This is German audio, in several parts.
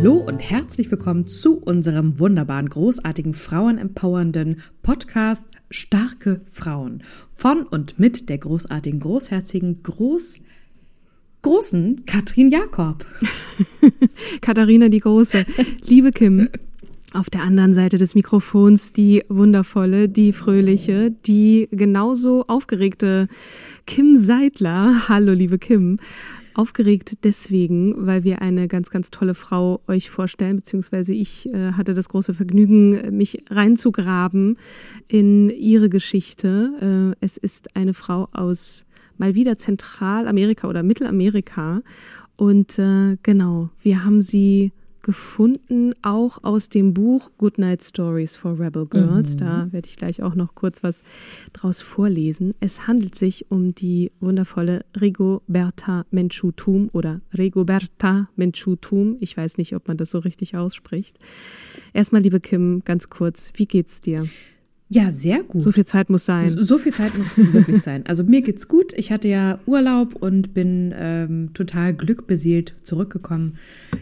Hallo und herzlich willkommen zu unserem wunderbaren, großartigen, frauenempowernden Podcast Starke Frauen. Von und mit der großartigen, großherzigen, groß, großen Katrin Jakob. Katharina die Große. Liebe Kim, auf der anderen Seite des Mikrofons die wundervolle, die fröhliche, die genauso aufgeregte Kim Seidler. Hallo, liebe Kim. Aufgeregt deswegen, weil wir eine ganz, ganz tolle Frau euch vorstellen, beziehungsweise ich äh, hatte das große Vergnügen, mich reinzugraben in ihre Geschichte. Äh, es ist eine Frau aus mal wieder Zentralamerika oder Mittelamerika. Und äh, genau, wir haben sie gefunden, auch aus dem Buch Goodnight Stories for Rebel Girls. Mhm. Da werde ich gleich auch noch kurz was draus vorlesen. Es handelt sich um die wundervolle Rigoberta Menchutum oder Rigoberta Menchutum. Ich weiß nicht, ob man das so richtig ausspricht. Erstmal, liebe Kim, ganz kurz, wie geht's dir? Ja, sehr gut. So viel Zeit muss sein. So, so viel Zeit muss wirklich sein. Also mir geht's gut. Ich hatte ja Urlaub und bin ähm, total glückbeseelt zurückgekommen.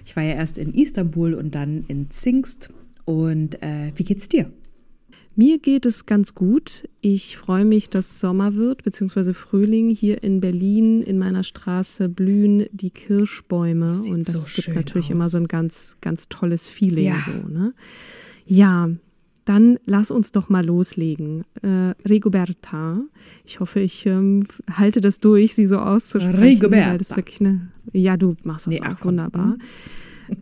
Ich war ja erst in Istanbul und dann in Zingst. Und äh, wie geht's dir? Mir geht es ganz gut. Ich freue mich, dass Sommer wird, beziehungsweise Frühling. Hier in Berlin, in meiner Straße, blühen die Kirschbäume. Sieht und das so gibt natürlich aus. immer so ein ganz, ganz tolles Feeling. Ja. So, ne? Ja, dann lass uns doch mal loslegen. Äh, Rigoberta, ich hoffe, ich ähm, halte das durch, sie so auszusprechen. Rigoberta. Eine, ja, du machst das Nee, auch ach wunderbar.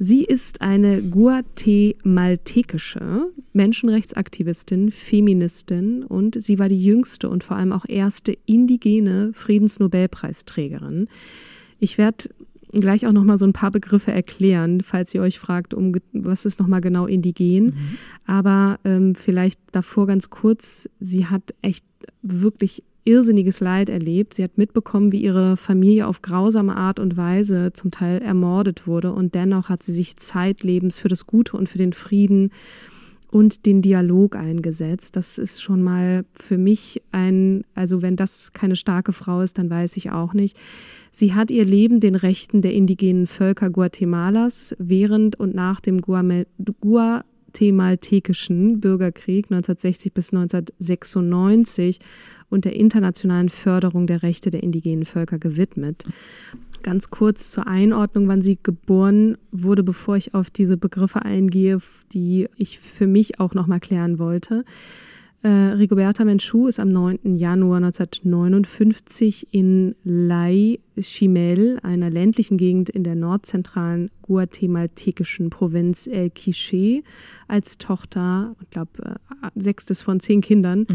Sie ist eine guatemaltekische Menschenrechtsaktivistin, Feministin und sie war die jüngste und vor allem auch erste indigene Friedensnobelpreisträgerin. Ich werde gleich auch noch mal so ein paar Begriffe erklären, falls ihr euch fragt, um was ist noch mal genau indigen. Aber ähm, vielleicht davor ganz kurz: Sie hat echt wirklich irrsinniges Leid erlebt. Sie hat mitbekommen, wie ihre Familie auf grausame Art und Weise zum Teil ermordet wurde und dennoch hat sie sich zeitlebens für das Gute und für den Frieden und den Dialog eingesetzt. Das ist schon mal für mich ein, also wenn das keine starke Frau ist, dann weiß ich auch nicht. Sie hat ihr Leben den Rechten der indigenen Völker Guatemalas während und nach dem guatemaltekischen Bürgerkrieg 1960 bis 1996 und der internationalen Förderung der Rechte der indigenen Völker gewidmet. Ganz kurz zur Einordnung, wann sie geboren wurde, bevor ich auf diese Begriffe eingehe, die ich für mich auch noch mal klären wollte. Äh, Rigoberta Menchú ist am 9. Januar 1959 in Lai Chimel, einer ländlichen Gegend in der nordzentralen guatemaltekischen Provinz El Quiché, als Tochter, ich glaube, sechstes von zehn Kindern,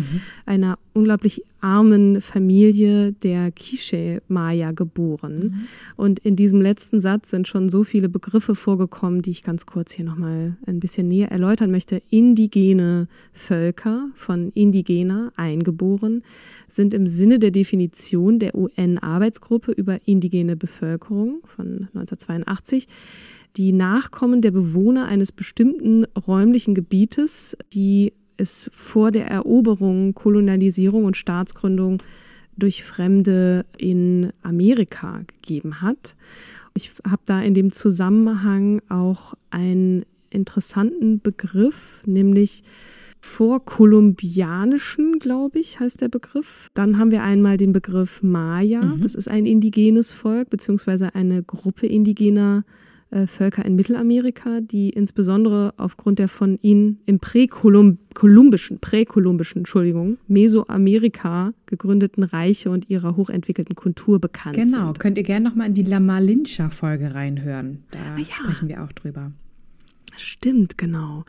einer unglaublich armen Familie der Quiché-Maya geboren. Und in diesem letzten Satz sind schon so viele Begriffe vorgekommen, die ich ganz kurz hier nochmal ein bisschen näher erläutern möchte. Indigene Völker, von Indigener, eingeboren, sind im Sinne der Definition der UN-Arbeitsgruppe über indigene Bevölkerung von 1982 die Nachkommen der Bewohner eines bestimmten räumlichen Gebietes, die es vor der Eroberung, Kolonialisierung und Staatsgründung durch Fremde in Amerika gegeben hat. Ich habe da in dem Zusammenhang auch einen interessanten Begriff, nämlich vorkolumbianischen, glaube ich, heißt der Begriff. Dann haben wir einmal den Begriff Maya. Mhm. Das ist ein indigenes Volk beziehungsweise eine Gruppe indigener äh, Völker in Mittelamerika, die insbesondere aufgrund der von ihnen im präkolumbischen, präkolumbischen, Entschuldigung, Mesoamerika gegründeten Reiche und ihrer hochentwickelten Kultur bekannt genau. sind. Genau, könnt ihr gerne nochmal in die La Malincha-Folge reinhören. Da ah, ja. sprechen wir auch drüber. Stimmt, genau.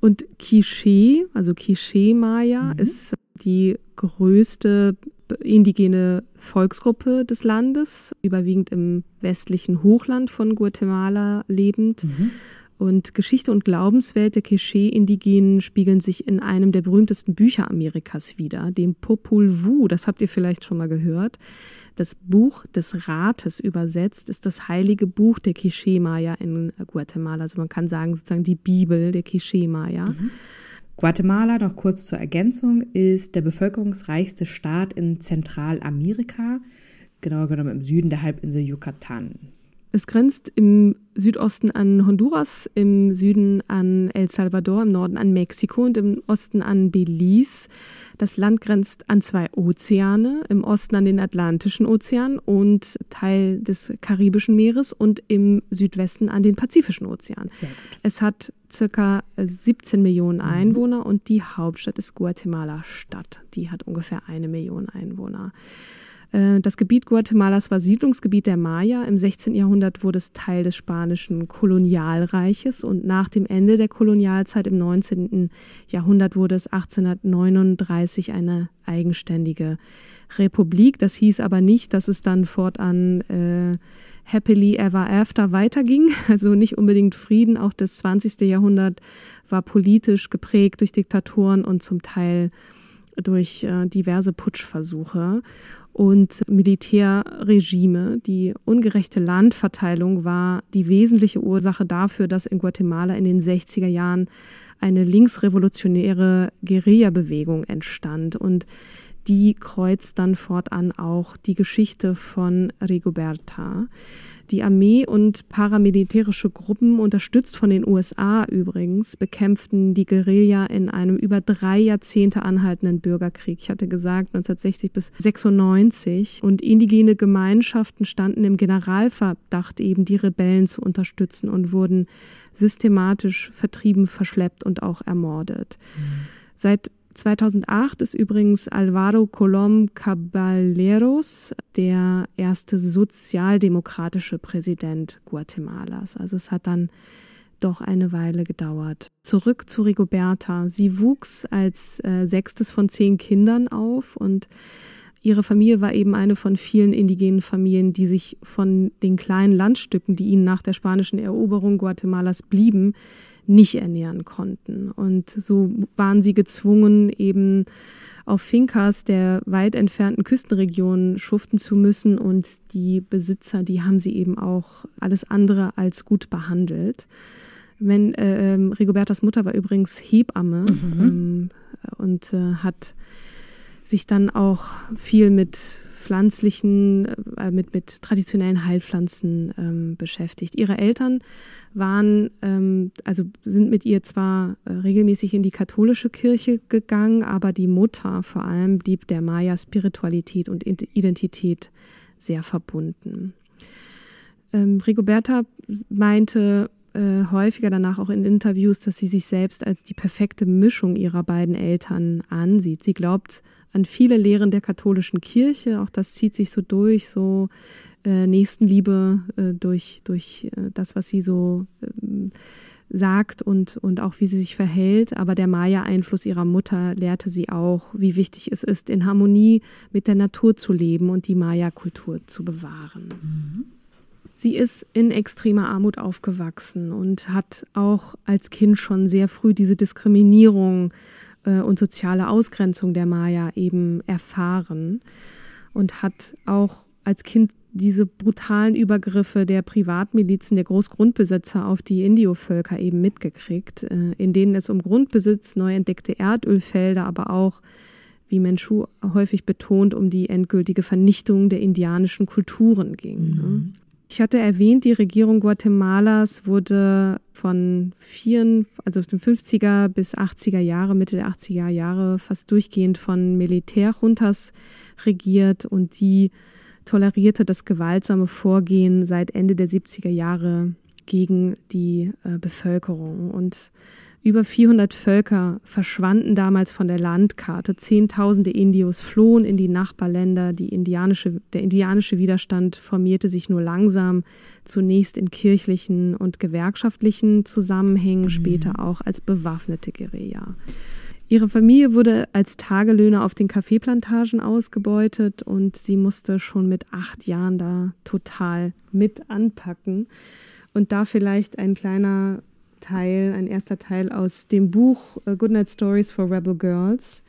Und Quiché, also Quiché Maya, mhm. ist die größte indigene Volksgruppe des Landes, überwiegend im westlichen Hochland von Guatemala lebend. Mhm. Und Geschichte und Glaubenswelt der Quiché-Indigenen spiegeln sich in einem der berühmtesten Bücher Amerikas wider, dem Popul Vuh. Das habt ihr vielleicht schon mal gehört. Das Buch des Rates übersetzt ist das heilige Buch der Quiché-Maya in Guatemala. Also man kann sagen sozusagen die Bibel der Quiché-Maya. Mhm. Guatemala, noch kurz zur Ergänzung, ist der bevölkerungsreichste Staat in Zentralamerika, genauer genommen im Süden der Halbinsel Yucatan. Es grenzt im Südosten an Honduras, im Süden an El Salvador, im Norden an Mexiko und im Osten an Belize. Das Land grenzt an zwei Ozeane, im Osten an den Atlantischen Ozean und Teil des Karibischen Meeres und im Südwesten an den Pazifischen Ozean. Es hat circa 17 Millionen mhm. Einwohner mhm. und die Hauptstadt ist Guatemala Stadt. Die hat ungefähr eine Million Einwohner. Äh, das Gebiet Guatemalas war Siedlungsgebiet der Maya. Im 16. Jahrhundert wurde es Teil des spanischen Kolonialreiches und nach dem Ende der Kolonialzeit im 19. Jahrhundert wurde es 1839 eine eigenständige Republik. Das hieß aber nicht, dass es dann fortan äh, happily ever after weiterging. Also nicht unbedingt Frieden. Auch das 20. Jahrhundert war politisch geprägt durch Diktatoren und zum Teil durch äh, diverse Putschversuche und Militärregime. Die ungerechte Landverteilung war die wesentliche Ursache dafür, dass in Guatemala in den 60er Jahren eine linksrevolutionäre Guerilla-Bewegung entstand. Und die kreuzt dann fortan auch die Geschichte von Rigoberta. Die Armee und paramilitärische Gruppen, unterstützt von den USA übrigens, bekämpften die Guerilla in einem über drei Jahrzehnte anhaltenden Bürgerkrieg. Ich hatte gesagt 1960 bis 96. Und indigene Gemeinschaften standen im Generalverdacht, eben die Rebellen zu unterstützen und wurden systematisch vertrieben, verschleppt und auch ermordet. Mhm. Seit 2008 ist übrigens Alvaro Colom Caballeros der erste sozialdemokratische Präsident Guatemalas. Also es hat dann doch eine Weile gedauert. Zurück zu Rigoberta. Sie wuchs als äh, sechstes von zehn Kindern auf und ihre Familie war eben eine von vielen indigenen Familien, die sich von den kleinen Landstücken, die ihnen nach der spanischen Eroberung Guatemalas blieben, nicht ernähren konnten. Und so waren sie gezwungen, eben auf Fincas der weit entfernten Küstenregionen schuften zu müssen und die Besitzer, die haben sie eben auch alles andere als gut behandelt. Wenn äh, Rigobertas Mutter war übrigens Hebamme mhm. ähm, und äh, hat sich dann auch viel mit pflanzlichen, äh, mit, mit traditionellen Heilpflanzen ähm, beschäftigt. Ihre Eltern waren, ähm, also sind mit ihr zwar äh, regelmäßig in die katholische Kirche gegangen, aber die Mutter vor allem blieb der Maya-Spiritualität und Identität sehr verbunden. Ähm, Rigoberta meinte äh, häufiger danach auch in Interviews, dass sie sich selbst als die perfekte Mischung ihrer beiden Eltern ansieht. Sie glaubt an viele Lehren der katholischen Kirche. Auch das zieht sich so durch, so äh, Nächstenliebe äh, durch, durch äh, das, was sie so ähm, sagt und, und auch wie sie sich verhält. Aber der Maya-Einfluss ihrer Mutter lehrte sie auch, wie wichtig es ist, in Harmonie mit der Natur zu leben und die Maya-Kultur zu bewahren. Mhm. Sie ist in extremer Armut aufgewachsen und hat auch als Kind schon sehr früh diese Diskriminierung äh, und soziale Ausgrenzung der Maya eben erfahren und hat auch als Kind diese brutalen Übergriffe der Privatmilizen, der Großgrundbesitzer auf die Indio-Völker eben mitgekriegt, äh, in denen es um Grundbesitz, neu entdeckte Erdölfelder, aber auch, wie Menschu häufig betont, um die endgültige Vernichtung der indianischen Kulturen ging. Ne? Mhm. Ich hatte erwähnt, die Regierung Guatemalas wurde von vier, also den 50er bis 80er Jahre, Mitte der 80er Jahre fast durchgehend von Militärjuntas regiert und die tolerierte das gewaltsame Vorgehen seit Ende der 70er Jahre gegen die äh, Bevölkerung. Und über 400 Völker verschwanden damals von der Landkarte. Zehntausende Indios flohen in die Nachbarländer. Die indianische, der indianische Widerstand formierte sich nur langsam, zunächst in kirchlichen und gewerkschaftlichen Zusammenhängen, mhm. später auch als bewaffnete Guerilla. Ihre Familie wurde als Tagelöhner auf den Kaffeeplantagen ausgebeutet und sie musste schon mit acht Jahren da total mit anpacken. Und da vielleicht ein kleiner Teil, ein erster Teil aus dem Buch äh, Goodnight Stories for Rebel Girls.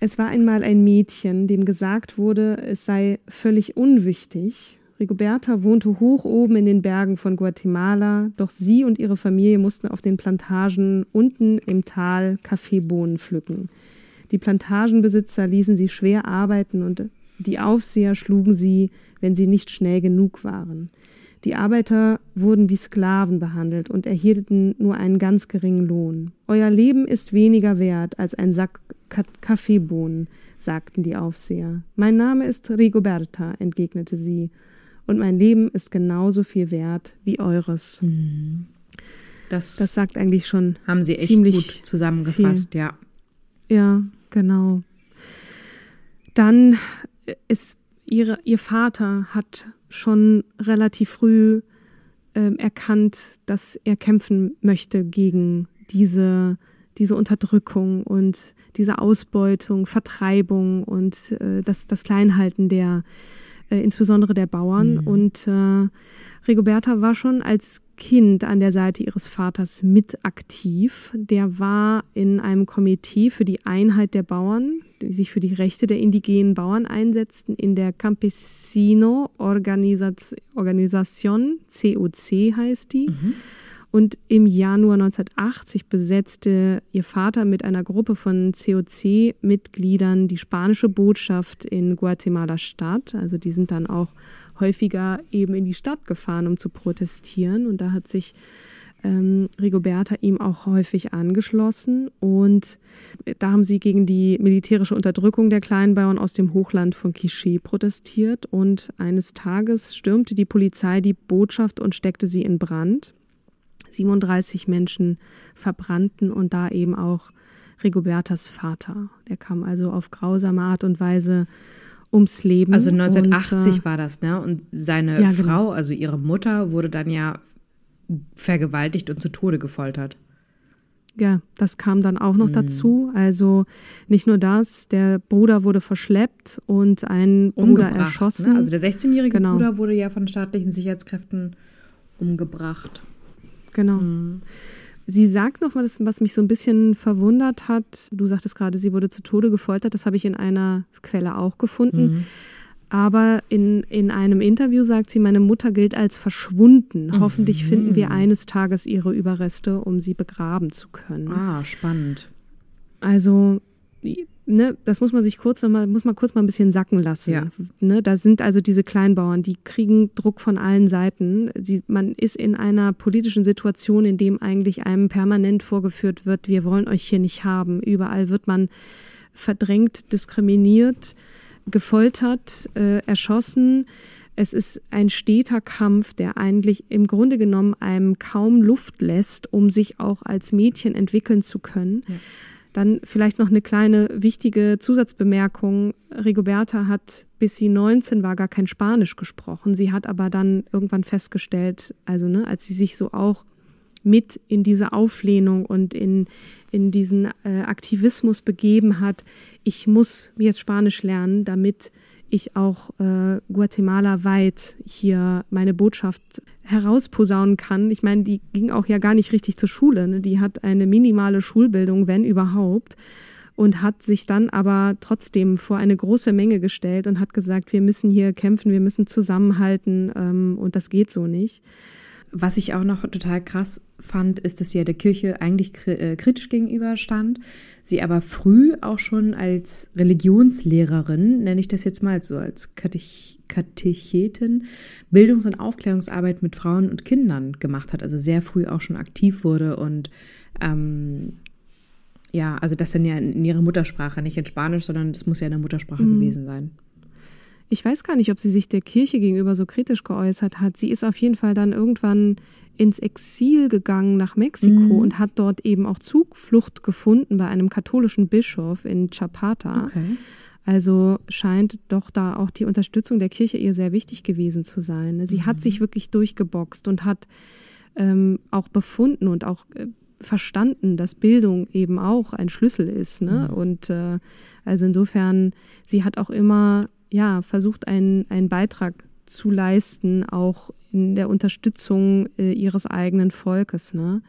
Es war einmal ein Mädchen, dem gesagt wurde, es sei völlig unwichtig. Rigoberta wohnte hoch oben in den Bergen von Guatemala, doch sie und ihre Familie mussten auf den Plantagen unten im Tal Kaffeebohnen pflücken. Die Plantagenbesitzer ließen sie schwer arbeiten und die Aufseher schlugen sie, wenn sie nicht schnell genug waren. Die Arbeiter wurden wie Sklaven behandelt und erhielten nur einen ganz geringen Lohn. Euer Leben ist weniger wert als ein Sack Kaffeebohnen, sagten die Aufseher. Mein Name ist Rigoberta, entgegnete sie, und mein Leben ist genauso viel wert wie eures. Mhm. Das, das sagt eigentlich schon. Haben sie echt gut zusammengefasst, viel. ja. Ja, genau. Dann ist ihre, ihr Vater hat schon relativ früh äh, erkannt, dass er kämpfen möchte gegen diese, diese Unterdrückung und diese Ausbeutung, Vertreibung und äh, das, das Kleinhalten der, äh, insbesondere der Bauern. Mhm. Und äh, Rigoberta war schon als Kind an der Seite ihres Vaters mit aktiv. Der war in einem Komitee für die Einheit der Bauern, die sich für die Rechte der indigenen Bauern einsetzten, in der Campesino Organisation, COC heißt die. Mhm. Und im Januar 1980 besetzte ihr Vater mit einer Gruppe von COC-Mitgliedern die spanische Botschaft in Guatemala Stadt. Also die sind dann auch häufiger eben in die Stadt gefahren, um zu protestieren. Und da hat sich ähm, Rigoberta ihm auch häufig angeschlossen. Und da haben sie gegen die militärische Unterdrückung der Kleinbauern aus dem Hochland von Quiché protestiert. Und eines Tages stürmte die Polizei die Botschaft und steckte sie in Brand. 37 Menschen verbrannten und da eben auch Rigobertas Vater. Der kam also auf grausame Art und Weise ums Leben. Also 1980 und, äh, war das, ne? Und seine ja, genau. Frau, genau. also ihre Mutter, wurde dann ja vergewaltigt und zu Tode gefoltert. Ja, das kam dann auch noch mhm. dazu. Also nicht nur das, der Bruder wurde verschleppt und ein Bruder umgebracht, erschossen. Ne? Also der 16-jährige genau. Bruder wurde ja von staatlichen Sicherheitskräften umgebracht. Genau. Mhm. Sie sagt noch mal, was mich so ein bisschen verwundert hat. Du sagtest gerade, sie wurde zu Tode gefoltert. Das habe ich in einer Quelle auch gefunden. Mhm. Aber in, in einem Interview sagt sie, meine Mutter gilt als verschwunden. Mhm. Hoffentlich finden wir eines Tages ihre Überreste, um sie begraben zu können. Ah, spannend. Also ne, das muss man sich kurz mal, muss man kurz mal ein bisschen sacken lassen. Ja. Ne, da sind also diese Kleinbauern, die kriegen Druck von allen Seiten. Sie, man ist in einer politischen Situation, in dem eigentlich einem permanent vorgeführt wird, wir wollen euch hier nicht haben. Überall wird man verdrängt, diskriminiert, gefoltert, äh, erschossen. Es ist ein steter Kampf, der eigentlich im Grunde genommen einem kaum Luft lässt, um sich auch als Mädchen entwickeln zu können. Ja. Dann vielleicht noch eine kleine wichtige Zusatzbemerkung. Rigoberta hat, bis sie 19 war, gar kein Spanisch gesprochen. Sie hat aber dann irgendwann festgestellt, also ne, als sie sich so auch mit in diese Auflehnung und in, in diesen äh, Aktivismus begeben hat, ich muss jetzt Spanisch lernen, damit ich auch äh, Guatemala weit hier meine Botschaft herausposaunen kann. Ich meine, die ging auch ja gar nicht richtig zur Schule. Ne? Die hat eine minimale Schulbildung, wenn überhaupt, und hat sich dann aber trotzdem vor eine große Menge gestellt und hat gesagt, wir müssen hier kämpfen, wir müssen zusammenhalten ähm, und das geht so nicht. Was ich auch noch total krass fand, ist, dass sie ja der Kirche eigentlich äh, kritisch gegenüberstand, sie aber früh auch schon als Religionslehrerin, nenne ich das jetzt mal so, als Katech Katechetin, Bildungs- und Aufklärungsarbeit mit Frauen und Kindern gemacht hat, also sehr früh auch schon aktiv wurde und ähm, ja, also das dann ja in ihrer Muttersprache, nicht in Spanisch, sondern das muss ja in der Muttersprache mhm. gewesen sein. Ich weiß gar nicht, ob sie sich der Kirche gegenüber so kritisch geäußert hat. Sie ist auf jeden Fall dann irgendwann ins Exil gegangen nach Mexiko mhm. und hat dort eben auch Zugflucht gefunden bei einem katholischen Bischof in Chapata. Okay. Also scheint doch da auch die Unterstützung der Kirche ihr sehr wichtig gewesen zu sein. Sie mhm. hat sich wirklich durchgeboxt und hat ähm, auch befunden und auch äh, verstanden, dass Bildung eben auch ein Schlüssel ist. Ne? Mhm. Und äh, also insofern, sie hat auch immer ja, versucht, einen, einen Beitrag zu leisten, auch in der Unterstützung äh, ihres eigenen Volkes. Ne?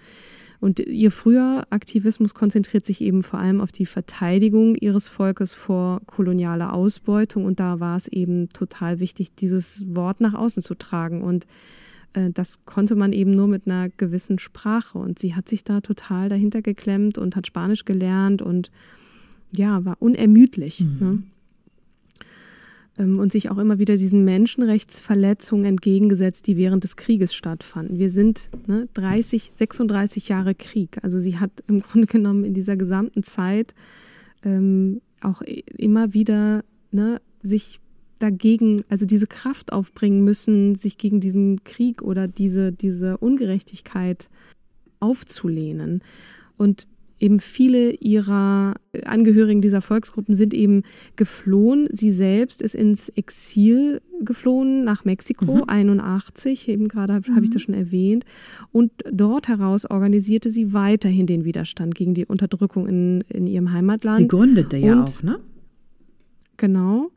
Und ihr früher Aktivismus konzentriert sich eben vor allem auf die Verteidigung ihres Volkes vor kolonialer Ausbeutung. Und da war es eben total wichtig, dieses Wort nach außen zu tragen. Und äh, das konnte man eben nur mit einer gewissen Sprache. Und sie hat sich da total dahinter geklemmt und hat Spanisch gelernt und ja, war unermüdlich. Mhm. Ne? Ähm, und sich auch immer wieder diesen Menschenrechtsverletzungen entgegengesetzt, die während des Krieges stattfanden. Wir sind ne, 30, 36 Jahre Krieg. Also sie hat im Grunde genommen in dieser gesamten Zeit ähm, auch immer wieder ne, sich dagegen, also diese Kraft aufbringen müssen, sich gegen diesen Krieg oder diese, diese Ungerechtigkeit aufzulehnen. Und eben viele ihrer Angehörigen dieser Volksgruppen sind eben geflohen. Sie selbst ist ins Exil geflohen nach Mexiko, mhm. 81, eben gerade habe mhm. hab ich das schon erwähnt. Und dort heraus organisierte sie weiterhin den Widerstand gegen die Unterdrückung in, in ihrem Heimatland. Sie gründete ja auch, ne? Genau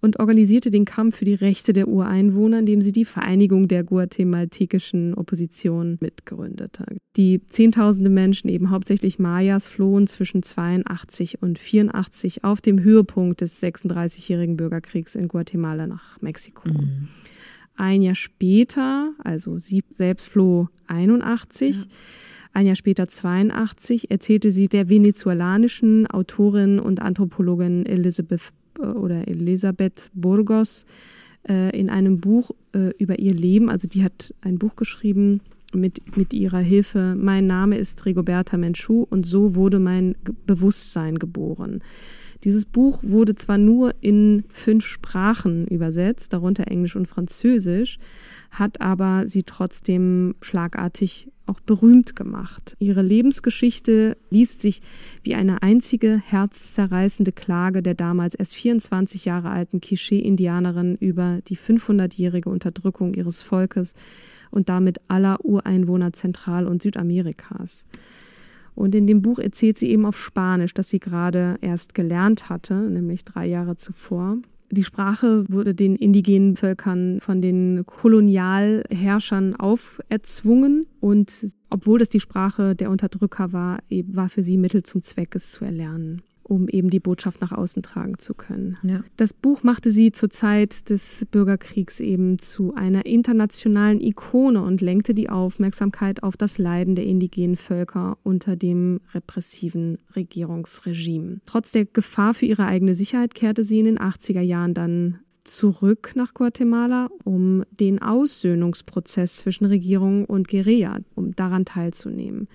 und organisierte den Kampf für die Rechte der Ureinwohner, indem sie die Vereinigung der guatemaltekischen Opposition mitgründete. Die Zehntausende Menschen, eben hauptsächlich Mayas, flohen zwischen 82 und 84 auf dem Höhepunkt des 36-jährigen Bürgerkriegs in Guatemala nach Mexiko. Mhm. Ein Jahr später, also sie selbst floh 81, ja. Ein Jahr später, 82, erzählte sie der venezolanischen Autorin und Anthropologin Elizabeth oder Elisabeth Burgos äh, in einem Buch äh, über ihr Leben. Also die hat ein Buch geschrieben mit, mit ihrer Hilfe. Mein Name ist Rigoberta Menchú und so wurde mein Bewusstsein geboren. Dieses Buch wurde zwar nur in fünf Sprachen übersetzt, darunter Englisch und Französisch, hat aber sie trotzdem schlagartig auch berühmt gemacht. Ihre Lebensgeschichte liest sich wie eine einzige herzzerreißende Klage der damals erst 24 Jahre alten Quiché-Indianerin über die 500-jährige Unterdrückung ihres Volkes und damit aller Ureinwohner Zentral- und Südamerikas. Und in dem Buch erzählt sie eben auf Spanisch, das sie gerade erst gelernt hatte, nämlich drei Jahre zuvor. Die Sprache wurde den indigenen Völkern von den Kolonialherrschern auferzwungen. Und obwohl das die Sprache der Unterdrücker war, war für sie Mittel zum Zweck, es zu erlernen um eben die Botschaft nach außen tragen zu können. Ja. Das Buch machte sie zur Zeit des Bürgerkriegs eben zu einer internationalen Ikone und lenkte die Aufmerksamkeit auf das Leiden der indigenen Völker unter dem repressiven Regierungsregime. Trotz der Gefahr für ihre eigene Sicherheit kehrte sie in den 80er Jahren dann zurück nach Guatemala, um den Aussöhnungsprozess zwischen Regierung und Guerilla, um daran teilzunehmen.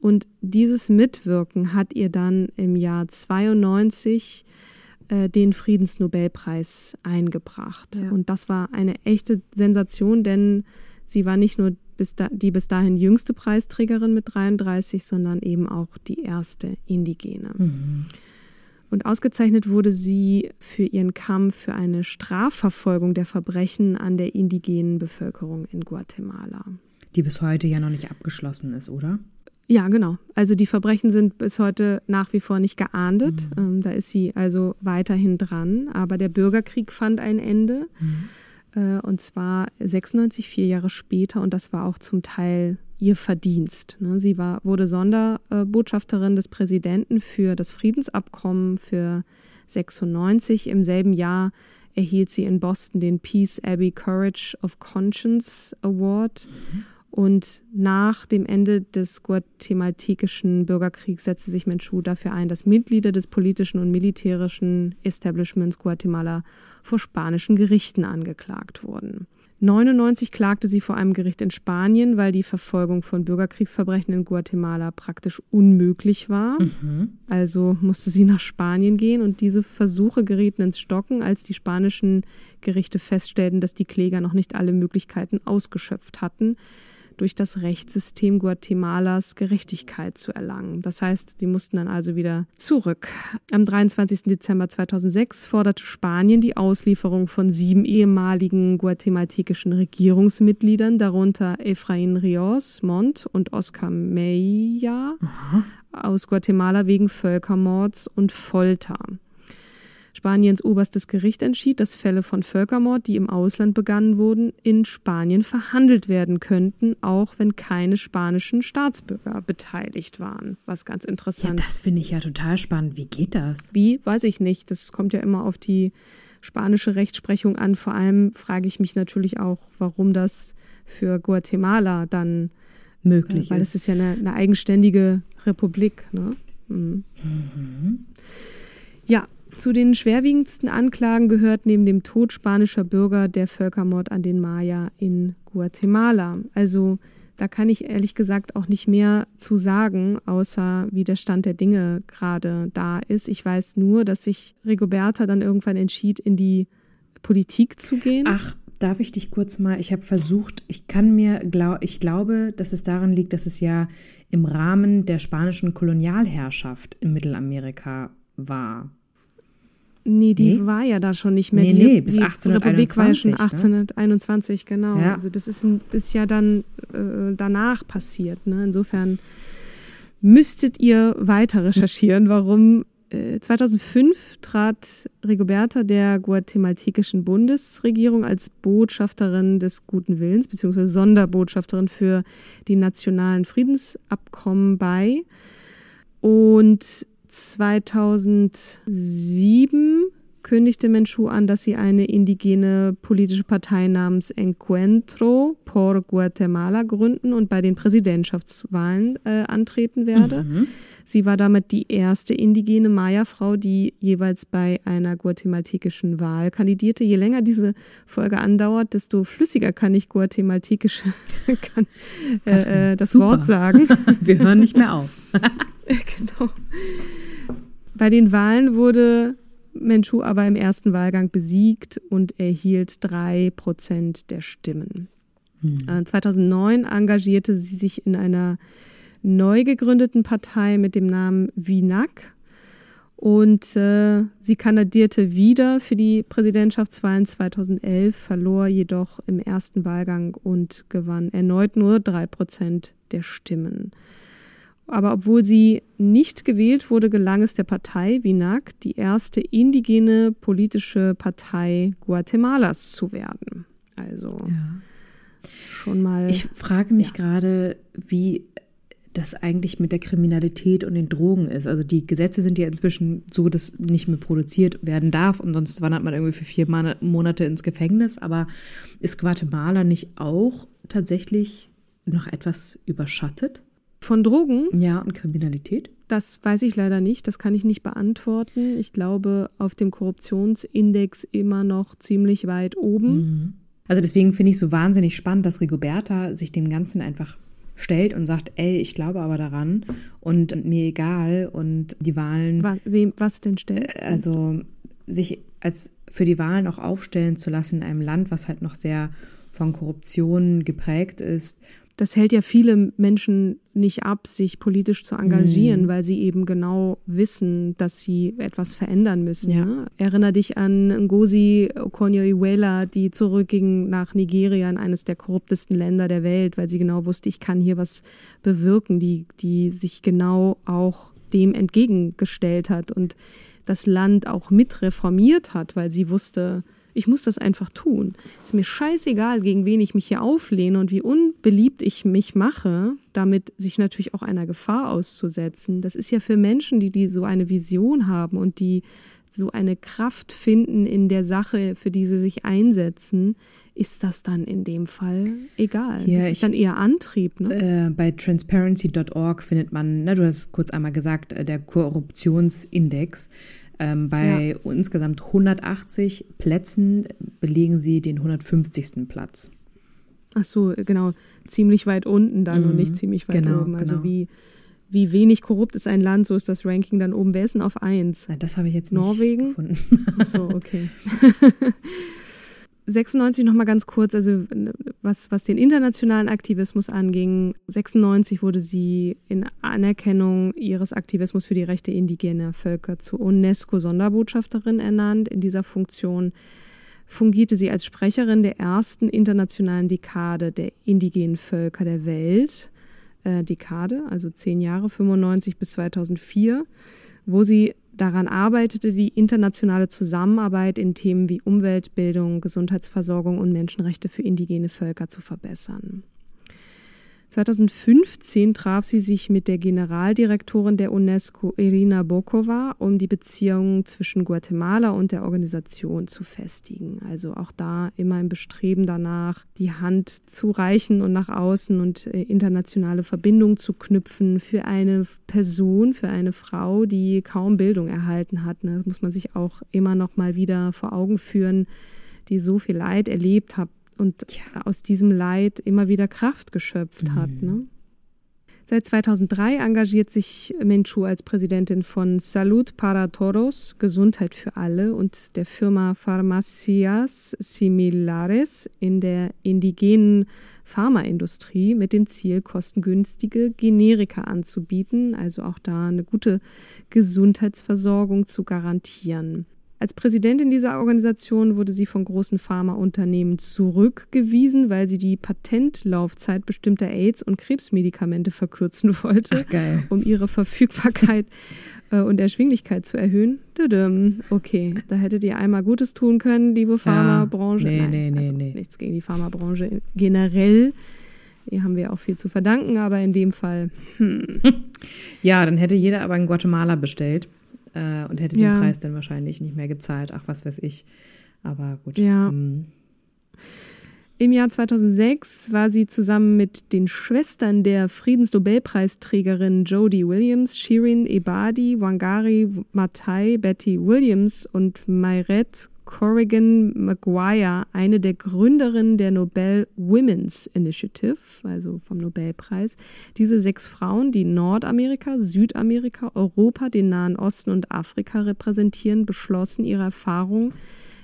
Und dieses Mitwirken hat ihr dann im Jahr 92 äh, den Friedensnobelpreis eingebracht. Ja. Und das war eine echte Sensation, denn sie war nicht nur bis da, die bis dahin jüngste Preisträgerin mit 33, sondern eben auch die erste Indigene. Mhm. Und ausgezeichnet wurde sie für ihren Kampf für eine Strafverfolgung der Verbrechen an der indigenen Bevölkerung in Guatemala. Die bis heute ja noch nicht abgeschlossen ist, oder? Ja, genau. Also die Verbrechen sind bis heute nach wie vor nicht geahndet. Mhm. Ähm, da ist sie also weiterhin dran. Aber der Bürgerkrieg fand ein Ende. Mhm. Äh, und zwar 96, vier Jahre später. Und das war auch zum Teil ihr Verdienst. Ne? Sie war, wurde Sonderbotschafterin des Präsidenten für das Friedensabkommen für 96. Im selben Jahr erhielt sie in Boston den Peace Abbey Courage of Conscience Award. Mhm Und nach dem Ende des guatemaltekischen Bürgerkriegs setzte sich Menchu dafür ein, dass Mitglieder des politischen und militärischen Establishments Guatemala vor spanischen Gerichten angeklagt wurden. 99 klagte sie vor einem Gericht in Spanien, weil die Verfolgung von Bürgerkriegsverbrechen in Guatemala praktisch unmöglich war. Mhm. Also musste sie nach Spanien gehen und diese Versuche gerieten ins Stocken, als die spanischen Gerichte feststellten, dass die Kläger noch nicht alle Möglichkeiten ausgeschöpft hatten, durch das Rechtssystem Guatemalas Gerechtigkeit zu erlangen. Das heißt, sie mussten dann also wieder zurück. Am 23. Dezember 2006 forderte Spanien die Auslieferung von sieben ehemaligen guatemaltekischen Regierungsmitgliedern, darunter Efraín Rios Mont und Oscar Meya aus Guatemala wegen Völkermords und Folter. Spaniens oberstes Gericht entschied, dass Fälle von Völkermord, die im Ausland begangen wurden, in Spanien verhandelt werden könnten, auch wenn keine spanischen Staatsbürger beteiligt waren. Was ganz interessant. Ja, das finde ich ja total spannend. Wie geht das? Wie, weiß ich nicht. Das kommt ja immer auf die spanische Rechtsprechung an. Vor allem frage ich mich natürlich auch, warum das für Guatemala dann möglich äh, ist. Weil es ist ja eine, eine eigenständige Republik. Ne? Mhm. Mhm. Ja, zu den schwerwiegendsten Anklagen gehört neben dem Tod spanischer Bürger der Völkermord an den Maya in Guatemala. Also da kann ich ehrlich gesagt auch nicht mehr zu sagen, außer wie der Stand der Dinge gerade da ist. Ich weiß nur, dass sich Rigoberta dann irgendwann entschied, in die Politik zu gehen. Ach, darf ich dich kurz mal, ich habe versucht, ich kann mir, glaub, ich glaube, dass es daran liegt, dass es ja im Rahmen der spanischen Kolonialherrschaft in Mittelamerika war. Nee, die nee? war ja da schon nicht mehr. Nee, die, nee, bis die 1821. Republik war ja schon 1821, ne? genau. Ja. Also das ist, ist ja dann äh, danach passiert. Ne? Insofern müsstet ihr weiter recherchieren, warum äh, 2005 trat Rigoberta der guatemaltekischen Bundesregierung als Botschafterin des guten Willens beziehungsweise Sonderbotschafterin für die nationalen Friedensabkommen bei. Und 2007 kündigte Menchu an, dass sie eine indigene politische Partei namens Encuentro por Guatemala gründen und bei den Präsidentschaftswahlen äh, antreten werde. Mhm. Sie war damit die erste indigene Maya-Frau, die jeweils bei einer guatemaltekischen Wahl kandidierte. Je länger diese Folge andauert, desto flüssiger kann ich guatemaltekisch kann, äh, äh, das Super. Wort sagen. Wir hören nicht mehr auf. genau. Bei den Wahlen wurde Menchu aber im ersten Wahlgang besiegt und erhielt drei Prozent der Stimmen. Hm. 2009 äh, engagierte sie sich in einer neu gegründeten Partei mit dem Namen Vinak und äh, sie kandidierte wieder für die Präsidentschaftswahlen 2011, verlor jedoch im ersten Wahlgang und gewann erneut nur drei Prozent der Stimmen. Aber obwohl sie nicht gewählt wurde, gelang es der Partei Winac, die erste indigene politische Partei Guatemalas zu werden. Also ja. schon mal. Ich frage mich ja. gerade, wie das eigentlich mit der Kriminalität und den Drogen ist. Also die Gesetze sind ja inzwischen so, dass nicht mehr produziert werden darf und sonst wandert man irgendwie für vier Monate ins Gefängnis. Aber ist Guatemala nicht auch tatsächlich noch etwas überschattet? Von Drogen? Ja, und Kriminalität? Das weiß ich leider nicht, das kann ich nicht beantworten. Ich glaube, auf dem Korruptionsindex immer noch ziemlich weit oben. Mhm. Also deswegen finde ich es so wahnsinnig spannend, dass Rigoberta sich dem Ganzen einfach stellt und sagt, ey, ich glaube aber daran und mir egal und die Wahlen. Was, wem, was denn stellt? Äh, also sich als für die Wahlen auch aufstellen zu lassen in einem Land, was halt noch sehr von Korruption geprägt ist das hält ja viele Menschen nicht ab, sich politisch zu engagieren, mhm. weil sie eben genau wissen, dass sie etwas verändern müssen. Ja. Ne? Erinner dich an Ngozi Okonjo-Iweala, die zurückging nach Nigeria in eines der korruptesten Länder der Welt, weil sie genau wusste, ich kann hier was bewirken, die, die sich genau auch dem entgegengestellt hat und das Land auch mit reformiert hat, weil sie wusste, ich muss das einfach tun. Ist mir scheißegal, gegen wen ich mich hier auflehne und wie unbeliebt ich mich mache, damit sich natürlich auch einer Gefahr auszusetzen. Das ist ja für Menschen, die, die so eine Vision haben und die so eine Kraft finden in der Sache, für die sie sich einsetzen, ist das dann in dem Fall egal. Hier, das ist ich- dann eher Antrieb, ne? Äh, bei transparency.org findet man, na, du hast es kurz einmal gesagt, äh, der Korruptionsindex. Ähm, bei insgesamt 180 Plätzen belegen sie den 150. Platz. Ach so, genau, ziemlich weit unten dann und nicht ziemlich weit genau, oben. Also genau. wie, wie wenig korrupt ist ein Land, so ist das Ranking dann oben. Wer ist denn auf eins? Na, Das habe ich jetzt Norwegen? nicht gefunden. Ach so, okay. 96 noch mal ganz kurz, also was, was den internationalen Aktivismus anging. 96 wurde sie in Anerkennung ihres Aktivismus für die Rechte indigener Völker zur UNESCO-Sonderbotschafterin ernannt. In dieser Funktion fungierte sie als Sprecherin der ersten internationalen Dekade der indigenen Völker der Welt. Äh, Dekade, also zehn Jahre, 95 bis 2004, wo sie daran arbeitete, die internationale Zusammenarbeit in Themen wie Umweltbildung, Gesundheitsversorgung und Menschenrechte für indigene Völker zu verbessern. 2015 traf sie sich mit der Generaldirektorin der UNESCO, Irina Bokova, um die Beziehungen zwischen Guatemala und der Organisation zu festigen. Also auch da immer im Bestreben danach, die Hand zu reichen und nach außen und äh, internationale Verbindungen zu knüpfen für eine Person, für eine Frau, die kaum Bildung erhalten hat. Ne? Das muss man sich auch immer noch mal wieder vor Augen führen, die so viel Leid erlebt hat und aus diesem Leid immer wieder Kraft geschöpft hat. Ne? Seit 2003 engagiert sich Menchu als Präsidentin von Salud para Todos, Gesundheit für alle und der Firma Farmacias Similares in der indigenen Pharmaindustrie mit dem Ziel, kostengünstige Generika anzubieten, also auch da eine gute Gesundheitsversorgung zu garantieren. Als Präsidentin dieser Organisation wurde sie von großen Pharmaunternehmen zurückgewiesen, weil sie die Patentlaufzeit bestimmter AIDS- und Krebsmedikamente verkürzen wollte, Ach, um ihre Verfügbarkeit äh, und Erschwinglichkeit zu erhöhen. Okay, da hättet ihr einmal Gutes tun können, liebe Pharmabranche. nee, Nein, nee, nee, also nee. nichts gegen die Pharmabranche generell. Hier haben wir auch viel zu verdanken, aber in dem Fall Ja, dann hätte jeder aber in Guatemala bestellt äh, und hätte Ja. den Preis dann wahrscheinlich nicht mehr gezahlt. Ach, was weiß ich. Aber gut. Ja. Hm. Im Jahr 2006 war sie zusammen mit den Schwestern der Friedensnobelpreisträgerin Jodie Williams, Shirin Ebadi, Wangari Maathai, Betty Williams und Mayret Corrigan Maguire eine der Gründerinnen der Nobel Women's Initiative, also vom Nobelpreis. Diese sechs Frauen, die Nordamerika, Südamerika, Europa, den Nahen Osten und Afrika repräsentieren, beschlossen ihre Erfahrungen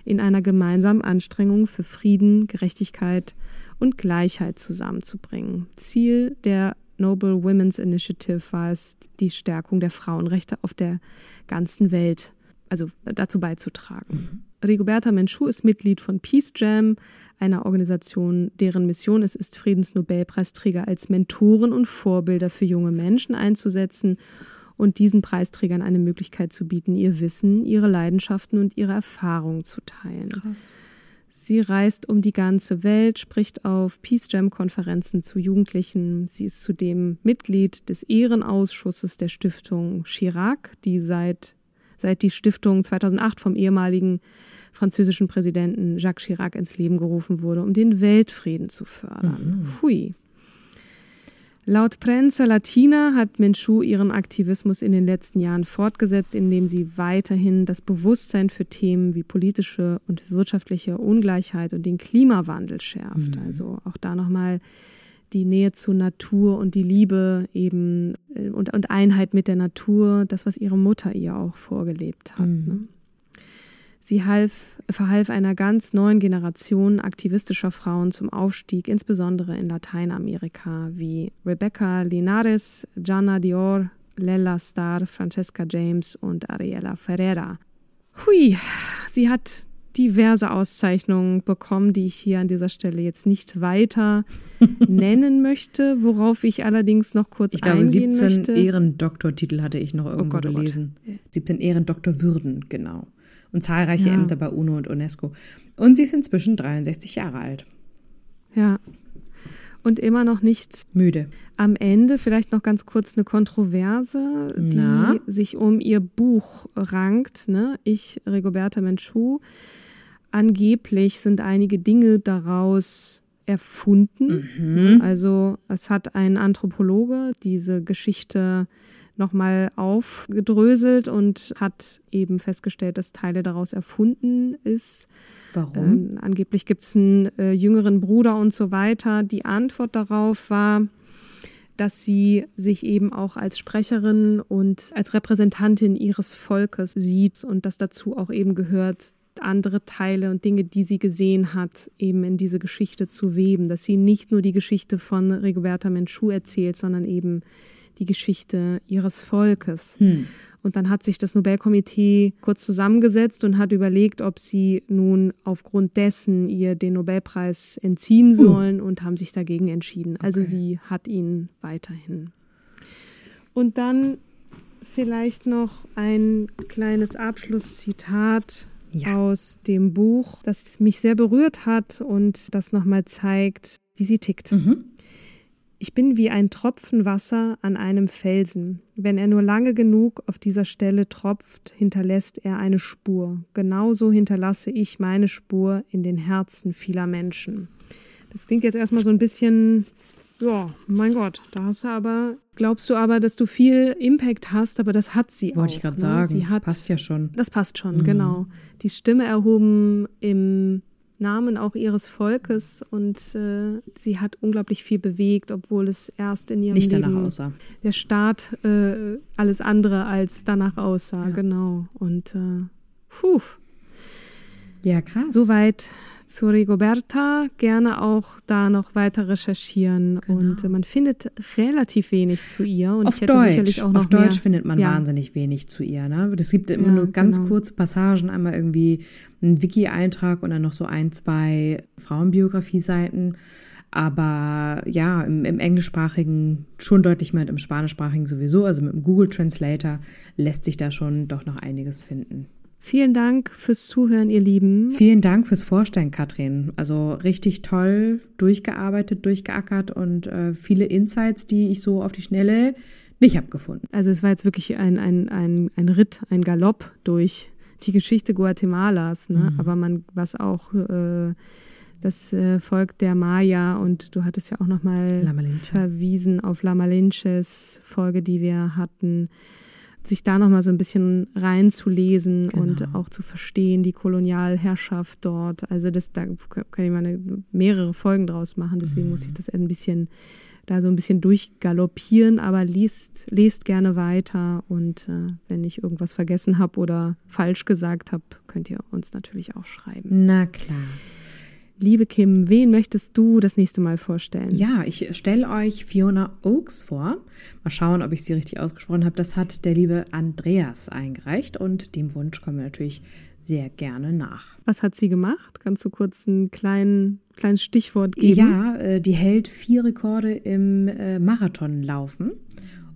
in einer gemeinsamen Anstrengung für Frieden, Gerechtigkeit und Gleichheit zusammenzubringen. Ziel der Noble Women's Initiative war es, die Stärkung der Frauenrechte auf der ganzen Welt, also dazu beizutragen. Rigoberta Menchú ist Mitglied von Peace Jam, einer Organisation, deren Mission es ist, Friedensnobelpreisträger als Mentoren und Vorbilder für junge Menschen einzusetzen und diesen Preisträgern eine Möglichkeit zu bieten, ihr Wissen, ihre Leidenschaften und ihre Erfahrungen zu teilen. Krass. Sie reist um die ganze Welt, spricht auf Peace Jam Konferenzen zu Jugendlichen. Sie ist zudem Mitglied des Ehrenausschusses der Stiftung Chirac, die seit, seit die Stiftung 2008 vom ehemaligen französischen Präsidenten Jacques Chirac ins Leben gerufen wurde, um den Weltfrieden zu fördern. Pfui. Laut Prensa Latina hat Menchú ihren Aktivismus in den letzten Jahren fortgesetzt, indem sie weiterhin das Bewusstsein für Themen wie politische und wirtschaftliche Ungleichheit und den Klimawandel schärft. Also auch da nochmal die Nähe zur Natur und die Liebe eben äh, und, und Einheit mit der Natur, das, was ihre Mutter ihr auch vorgelebt hat. Ne? Sie half, verhalf einer ganz neuen Generation aktivistischer Frauen zum Aufstieg, insbesondere in Lateinamerika, wie Rebecca Linares, Jana Dior, Lella Starr, Francesca James und Ariela Ferreira. Hui, sie hat diverse Auszeichnungen bekommen, die ich hier an dieser Stelle jetzt nicht weiter nennen möchte, worauf ich allerdings noch kurz Ich glaube, eingehen 17 möchte. Oh Ehrendoktortitel hatte ich noch irgendwo Gott, oh Gott. gelesen. 17 Ehrendoktorwürden, genau. Und zahlreiche Ja. Ämter bei UNO und UNESCO. Und sie ist inzwischen 63 Jahre alt. Ja. und immer noch nicht Müde. am Ende vielleicht noch ganz kurz eine Kontroverse, die Na? sich um ihr Buch rankt. Ne? Ich, Rigoberta Menchú. Angeblich sind einige Dinge daraus erfunden. Ne? Also es hat ein Anthropologe diese Geschichte nochmal aufgedröselt und hat eben festgestellt, dass Teile daraus erfunden ist. Warum? Ähm, angeblich gibt es einen äh, jüngeren Bruder und so weiter. Die Antwort darauf war, dass sie sich eben auch als Sprecherin und als Repräsentantin ihres Volkes sieht und dass dazu auch eben gehört, andere Teile und Dinge, die sie gesehen hat, eben in diese Geschichte zu weben. Dass sie nicht nur die Geschichte von Rigoberta Menchú erzählt, sondern eben die Geschichte ihres Volkes. Und dann hat sich das Nobelkomitee kurz zusammengesetzt und hat überlegt, ob sie nun aufgrund dessen ihr den Nobelpreis entziehen sollen und haben sich dagegen entschieden. Also sie hat ihn weiterhin. Und dann vielleicht noch ein kleines Abschlusszitat Ja. aus dem Buch, das mich sehr berührt hat und das nochmal zeigt, wie sie tickt. Ich bin wie ein Tropfen Wasser an einem Felsen. Wenn er nur lange genug auf dieser Stelle tropft, hinterlässt er eine Spur. Genauso hinterlasse ich meine Spur in den Herzen vieler Menschen. Das klingt jetzt erstmal so ein bisschen, ja, mein Gott, da hast du aber, glaubst du aber, dass du viel Impact hast, aber das hat sie auch. Wollte ich gerade ne? sagen. Sie hat, Passt ja schon. das passt schon, genau. Die Stimme erhoben im Namen auch ihres Volkes und äh, sie hat unglaublich viel bewegt, obwohl es erst in ihrem Nicht Leben danach aussah. der Staat äh, alles andere als danach aussah, genau. Und äh, puh, Ja, krass. soweit zu Rigoberta. Gerne auch da noch weiter recherchieren und äh, man findet relativ wenig zu ihr und Auf ich hätte Deutsch. sicherlich auch noch Auf Deutsch mehr. findet man ja. wahnsinnig wenig zu ihr. Ne? Es gibt immer Ja, nur ganz genau. kurze Passagen, einmal irgendwie ein Wiki-Eintrag und dann noch so ein, zwei Frauenbiografie-Seiten. Aber ja, im, im englischsprachigen schon deutlich mehr und im spanischsprachigen sowieso. Also mit dem Google Translator lässt sich da schon doch noch einiges finden. Vielen Dank fürs Zuhören, ihr Lieben. Vielen Dank fürs Vorstellen, Katrin. Also richtig toll durchgearbeitet, durchgeackert und äh, viele Insights, die ich so auf die Schnelle nicht habe gefunden. Also es war jetzt wirklich ein, ein, ein, ein Ritt, ein Galopp durch die Geschichte Guatemalas, ne? Mhm. aber man, was auch äh, das äh, Volk der Maya und du hattest ja auch nochmal verwiesen auf La Malinches Folge, die wir hatten, sich da nochmal so ein bisschen reinzulesen Genau. und auch zu verstehen, die Kolonialherrschaft dort. Also das, da kann ich mal eine, mehrere Folgen draus machen, deswegen muss ich das ein bisschen da so ein bisschen durchgaloppieren, aber liest, lest gerne weiter und äh, wenn ich irgendwas vergessen habe oder falsch gesagt habe, könnt ihr uns natürlich auch schreiben. Na klar. Liebe Kim, wen möchtest du das nächste Mal vorstellen? Ja, ich stelle euch Fiona Oakes vor. Mal schauen, ob ich sie richtig ausgesprochen habe. Das hat der liebe Andreas eingereicht und dem Wunsch kommen wir natürlich sehr gerne nach. Was hat sie gemacht? Kannst du kurz ein klein, kleines Stichwort geben? Ja, äh, die hält vier Rekorde im äh, Marathonlaufen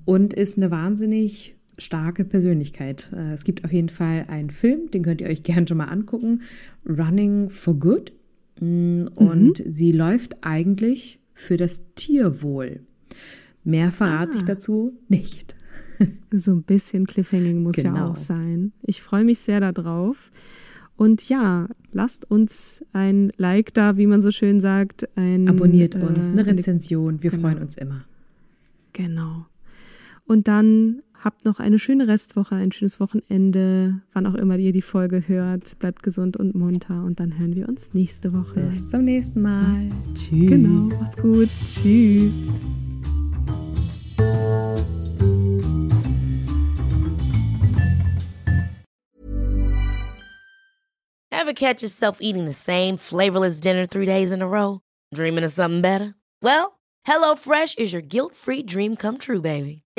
und ist eine wahnsinnig starke Persönlichkeit. Äh, es gibt auf jeden Fall einen Film, den könnt ihr euch gerne schon mal angucken. Running for Good. Mm, Und sie läuft eigentlich für das Tierwohl. Mehr verrate ich dazu nicht. So ein bisschen Cliffhanging muss ja Genau. auch sein. Ich freue mich sehr darauf. Und ja, lasst uns ein Like da, wie man so schön sagt. Ein, Abonniert uns, äh, eine Rezension. Wir genau. freuen uns immer. Genau. Und dann habt noch eine schöne Restwoche, ein schönes Wochenende, wann auch immer ihr die Folge hört. Bleibt gesund und munter und dann hören wir uns nächste Woche. Bis zum nächsten Mal. Tschüss. Genau, macht's gut. Tschüss. Ever catch yourself eating the same flavorless dinner three days in a row? Dreaming of something better? Well, HelloFresh is your guilt free dream come true, baby.